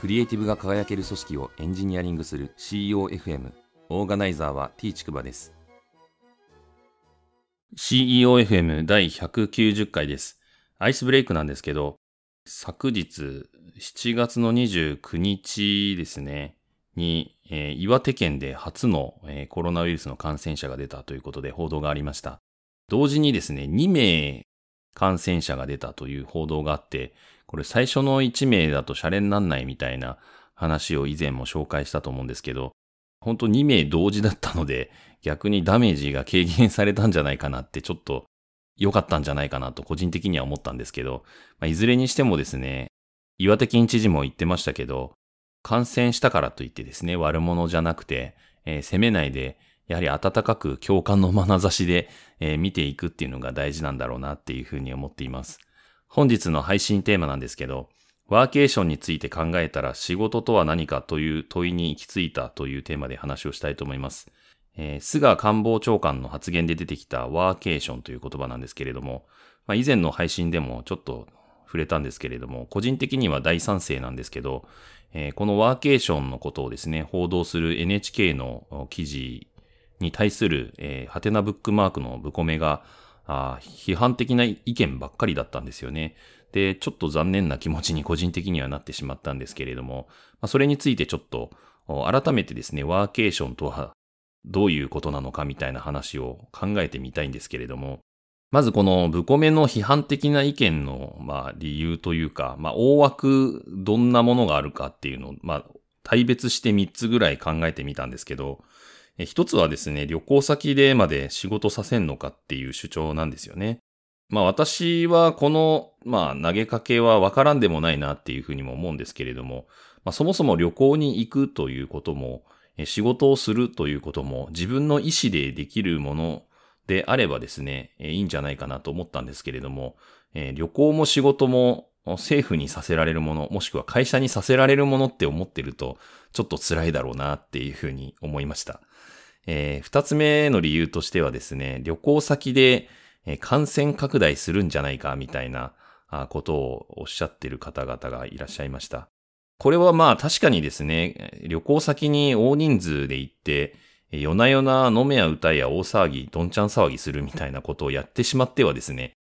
クリエイティブが輝ける組織をエンジニアリングする CEOFM オーガナイザーは T ちくばです。CEOFM 第190回です。アイスブレイクなんですけど昨日7月の29日ですねに、えー、岩手県で初の、えー、コロナウイルスの感染者が出たということで報道がありました。同時にですね2名感染者が出たという報道があって、これ最初の1名だとシャレになんないみたいな話を以前も紹介したと思うんですけど、本当2名同時だったので、逆にダメージが軽減されたんじゃないかなってちょっと良かったんじゃないかなと個人的には思ったんですけど、まあ、いずれにしてもですね、岩手県知事も言ってましたけど、感染したからといってですね、悪者じゃなくて、えー、責めないでやはり温かく共感の眼差しで、えー、見ていくっていうのが大事なんだろうなっていうふうに思っています。本日の配信テーマなんですけど、ワーケーションについて考えたら仕事とは何かという問いに行き着いたというテーマで話をしたいと思います。えー、菅官房長官の発言で出てきたワーケーションという言葉なんですけれども、まあ、以前の配信でもちょっと触れたんですけれども、個人的には大賛成なんですけど、えー、このワーケーションのことをですね、報道する NHK の記事に対する、えー、ハテナブックマークのブコメが、あ批判的な意見ばっかりだったんですよね。で、ちょっと残念な気持ちに個人的にはなってしまったんですけれども、まあ、それについてちょっと改めてですね、ワーケーションとはどういうことなのかみたいな話を考えてみたいんですけれども、まずこのブコメの批判的な意見の、まあ、理由というか、まあ、大枠どんなものがあるかっていうのを、まあ、対別して3つぐらい考えてみたんですけど、一つはですね、旅行先でまで仕事させんのかっていう主張なんですよね。まあ私はこの、まあ投げかけはわからんでもないなっていうふうにも思うんですけれども、まあそもそも旅行に行くということも、仕事をするということも自分の意思でできるものであればですね、いいんじゃないかなと思ったんですけれども、旅行も仕事も政府にさせられるもの、もしくは会社にさせられるものって思ってると、ちょっと辛いだろうなっていうふうに思いました。えー、二つ目の理由としてはですね、旅行先で感染拡大するんじゃないかみたいなことをおっしゃってる方々がいらっしゃいました。これはまあ確かにですね、旅行先に大人数で行って、夜な夜な飲めや歌や大騒ぎ、どんちゃん騒ぎするみたいなことをやってしまってはですね、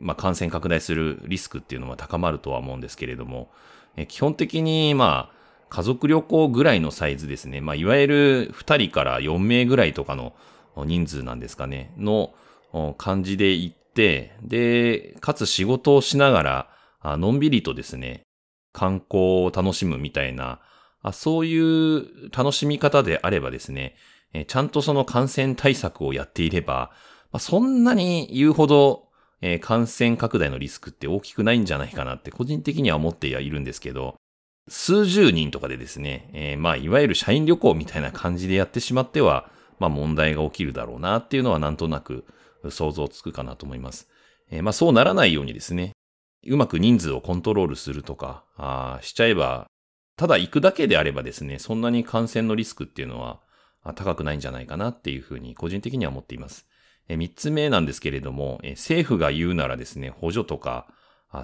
まあ感染拡大するリスクっていうのは高まるとは思うんですけれども、基本的にまあ家族旅行ぐらいのサイズですね。まあ、いわゆる2人から4名ぐらいとかの人数なんですかね。の感じで行って、で、かつ仕事をしながら、のんびりとですね、観光を楽しむみたいな、そういう楽しみ方であればですね、ちゃんとその感染対策をやっていれば、そんなに言うほどえ感染拡大のリスクって大きくないんじゃないかなって個人的には思ってはいるんですけど、数十人とかでですね、えー、まあ、いわゆる社員旅行みたいな感じでやってしまっては、まあ、問題が起きるだろうなっていうのはなんとなく想像つくかなと思います。えー、まあ、そうならないようにですね、うまく人数をコントロールするとか、あしちゃえば、ただ行くだけであればですね、そんなに感染のリスクっていうのは高くないんじゃないかなっていうふうに個人的には思っています。え三つ目なんですけれども、政府が言うならですね、補助とか、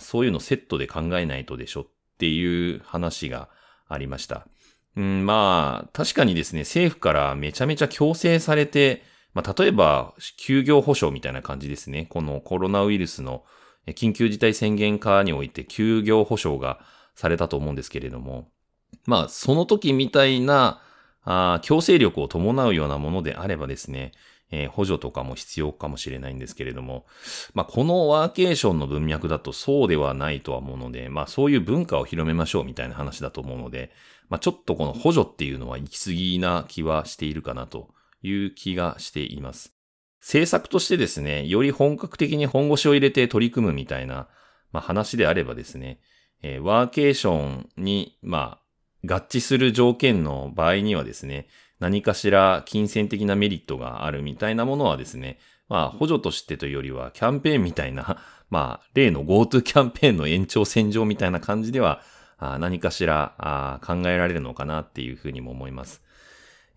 そういうのセットで考えないとでしょっていう話がありました。うん、まあ、確かにですね、政府からめちゃめちゃ強制されて、まあ、例えば、休業保障みたいな感じですね。このコロナウイルスの緊急事態宣言下において休業保障がされたと思うんですけれども、まあ、その時みたいな、あ強制力を伴うようなものであればですね、えー、補助とかも必要かもしれないんですけれども、まあ、このワーケーションの文脈だとそうではないとは思うので、まあ、そういう文化を広めましょうみたいな話だと思うので、まあ、ちょっとこの補助っていうのは行き過ぎな気はしているかなという気がしています。政策としてですね、より本格的に本腰を入れて取り組むみたいな、まあ、話であればですね、えー、ワーケーションに、まあ、合致する条件の場合にはですね、何かしら金銭的なメリットがあるみたいなものはですね、まあ補助としてというよりはキャンペーンみたいな、まあ例の GoTo キャンペーンの延長線上みたいな感じでは何かしら考えられるのかなっていうふうにも思います。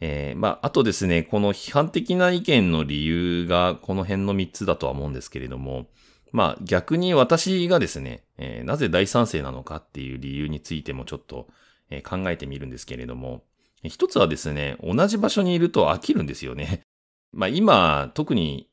えー、まあ、あとですね、この批判的な意見の理由がこの辺の3つだとは思うんですけれども、まあ逆に私がですね、えー、なぜ大賛成なのかっていう理由についてもちょっと、考えてみるんですけれども、一つはですね、同じ場所にいると飽きるんですよね。まあ今、特に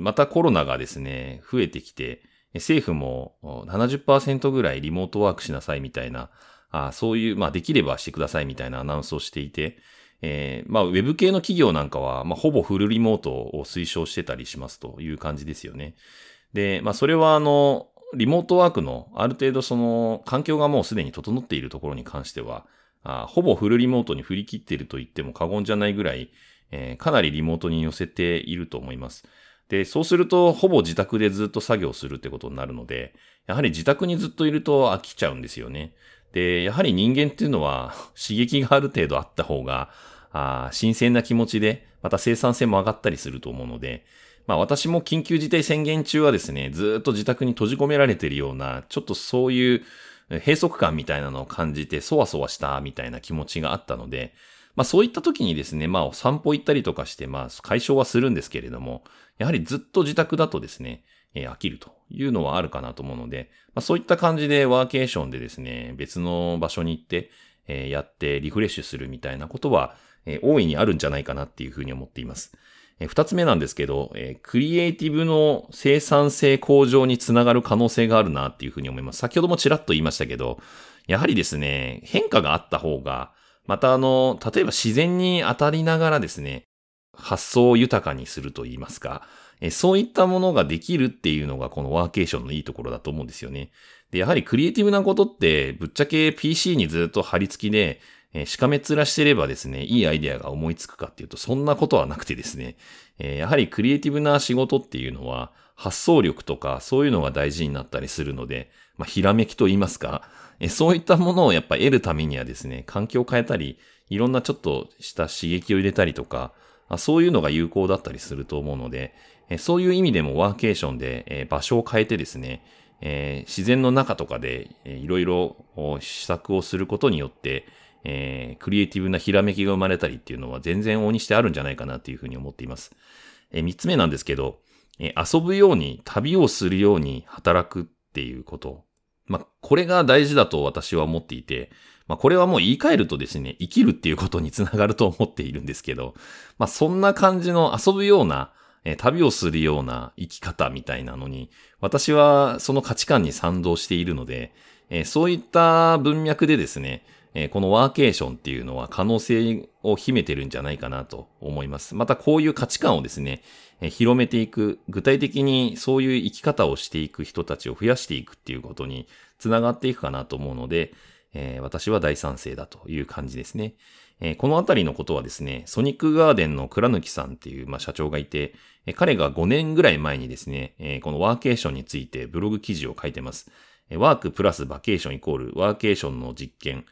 またコロナがですね、増えてきて、政府も70%ぐらいリモートワークしなさいみたいな、あそういう、まあできればしてくださいみたいなアナウンスをしていて、えー、まあウェブ系の企業なんかは、まあほぼフルリモートを推奨してたりしますという感じですよね。で、まあそれはあの、リモートワークのある程度その環境がもうすでに整っているところに関しては、あほぼフルリモートに振り切っていると言っても過言じゃないぐらい、えー、かなりリモートに寄せていると思います。で、そうすると、ほぼ自宅でずっと作業するってことになるので、やはり自宅にずっといると飽きちゃうんですよね。で、やはり人間っていうのは刺激がある程度あった方が、あ新鮮な気持ちで、また生産性も上がったりすると思うので、まあ私も緊急事態宣言中はですね、ずっと自宅に閉じ込められているような、ちょっとそういう閉塞感みたいなのを感じて、そわそわしたみたいな気持ちがあったので、まあそういった時にですね、まあ散歩行ったりとかして、まあ解消はするんですけれども、やはりずっと自宅だとですね、えー、飽きるというのはあるかなと思うので、まあそういった感じでワーケーションでですね、別の場所に行って、えー、やってリフレッシュするみたいなことは、えー、大いにあるんじゃないかなっていうふうに思っています。二つ目なんですけど、え、クリエイティブの生産性向上につながる可能性があるなっていうふうに思います。先ほどもちらっと言いましたけど、やはりですね、変化があった方が、またあの、例えば自然に当たりながらですね、発想を豊かにすると言いますか、えそういったものができるっていうのがこのワーケーションのいいところだと思うんですよね。で、やはりクリエイティブなことってぶっちゃけ PC にずっと貼り付きで、えしかめ面してればですね、いいアイデアが思いつくかっていうと、そんなことはなくてですね、えやはりクリエイティブな仕事っていうのは、発想力とかそういうのが大事になったりするので、まあ、ひらめきと言いますか、えそういったものをやっぱ得るためにはですね、環境を変えたり、いろんなちょっとした刺激を入れたりとか、あそういうのが有効だったりすると思うので、えそういう意味でもワーケーションでえ場所を変えてですね、え自然の中とかでえいろいろ試作をすることによって、えクリエイティブなひらめきが生まれたりっていうのは全然大にしてあるんじゃないかなっていうふうに思っています。え三つ目なんですけど、え遊ぶように旅をするように働くっていうこと。まあ、これが大事だと私は思っていて、まあ、これはもう言い換えるとですね、生きるっていうことにつながると思っているんですけど、まあ、そんな感じの遊ぶような、え旅をするような生き方みたいなのに、私はその価値観に賛同しているので、えそういった文脈でですね、えこのワーケーションっていうのは可能性を秘めてるんじゃないかなと思います。またこういう価値観をですね、え広めていく、具体的にそういう生き方をしていく人たちを増やしていくっていうことにつながっていくかなと思うので、えー、私は大賛成だという感じですね。えー、このあたりのことはですね、ソニックガーデンの倉貫さんっていう、まあ、社長がいて、えー、彼が5年ぐらい前にですね、えこのワーケーションについてブログ記事を書いてます。ワークプラスバケーションイコールワーケーションの実験、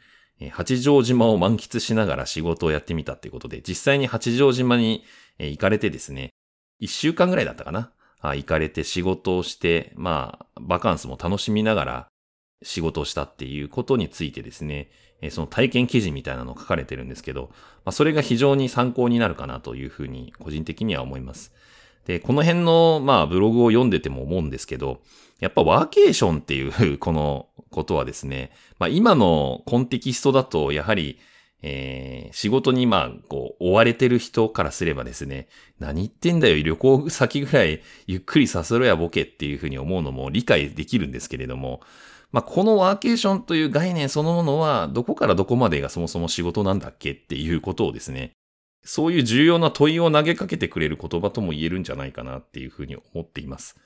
八丈島を満喫しながら仕事をやってみたっていうことで、実際に八丈島に行かれてですね、1週間ぐらいだったかな？行かれて仕事をして、まあ、バカンスも楽しみながら仕事をしたっていうことについてですね、その体験記事みたいなのを書かれてるんですけど、まあ、それが非常に参考になるかなというふうに個人的には思います。で、この辺の、まあ、ブログを読んでても思うんですけど、やっぱワーケーションっていう このことはですね、まあ、今のコンテキストだと、やはり、えー、仕事にまあ、こう、追われてる人からすればですね、何言ってんだよ、旅行先ぐらい ゆっくりさせろやボケっていうふうに思うのも理解できるんですけれども、まあ、このワーケーションという概念そのものは、どこからどこまでがそもそも仕事なんだっけっていうことをですね、そういう重要な問いを投げかけてくれる言葉とも言えるんじゃないかなっていうふうに思っています。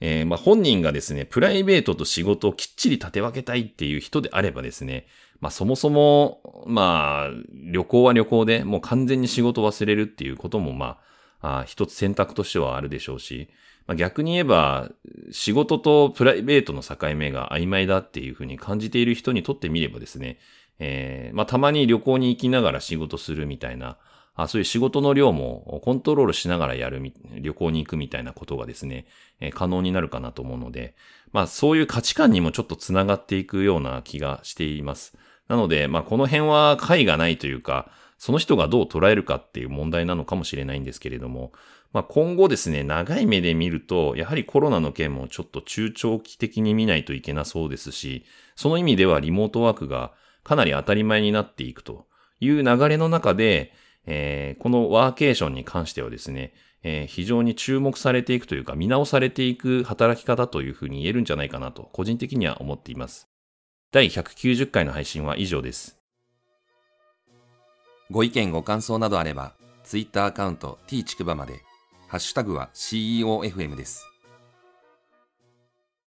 えー、まあ、本人がですね、プライベートと仕事をきっちり立て分けたいっていう人であればですね、まあ、そもそも、まあ、旅行は旅行でもう完全に仕事忘れるっていうことも、まあ、あ一つ選択としてはあるでしょうし、まあ、逆に言えば、仕事とプライベートの境目が曖昧だっていうふうに感じている人にとってみればですね、えー、まあ、たまに旅行に行きながら仕事するみたいな、あそういう仕事の量もコントロールしながらやる、旅行に行くみたいなことがですね、え、可能になるかなと思うので、まあそういう価値観にもちょっとつながっていくような気がしています。なので、まあこの辺は解がないというか、その人がどう捉えるかっていう問題なのかもしれないんですけれども、まあ、今後ですね、長い目で見ると、やはりコロナの件もちょっと中長期的に見ないといけなそうですし、その意味ではリモートワークがかなり当たり前になっていくという流れの中で、えー、このワーケーションに関してはですね、えー、非常に注目されていくというか、見直されていく働き方というふうに言えるんじゃないかなと、個人的には思っています。第190回の配信は以上です。ご意見ご感想などあれば、Twitter アカウント t ちくばまで、ハッシュタグは CEOFM です。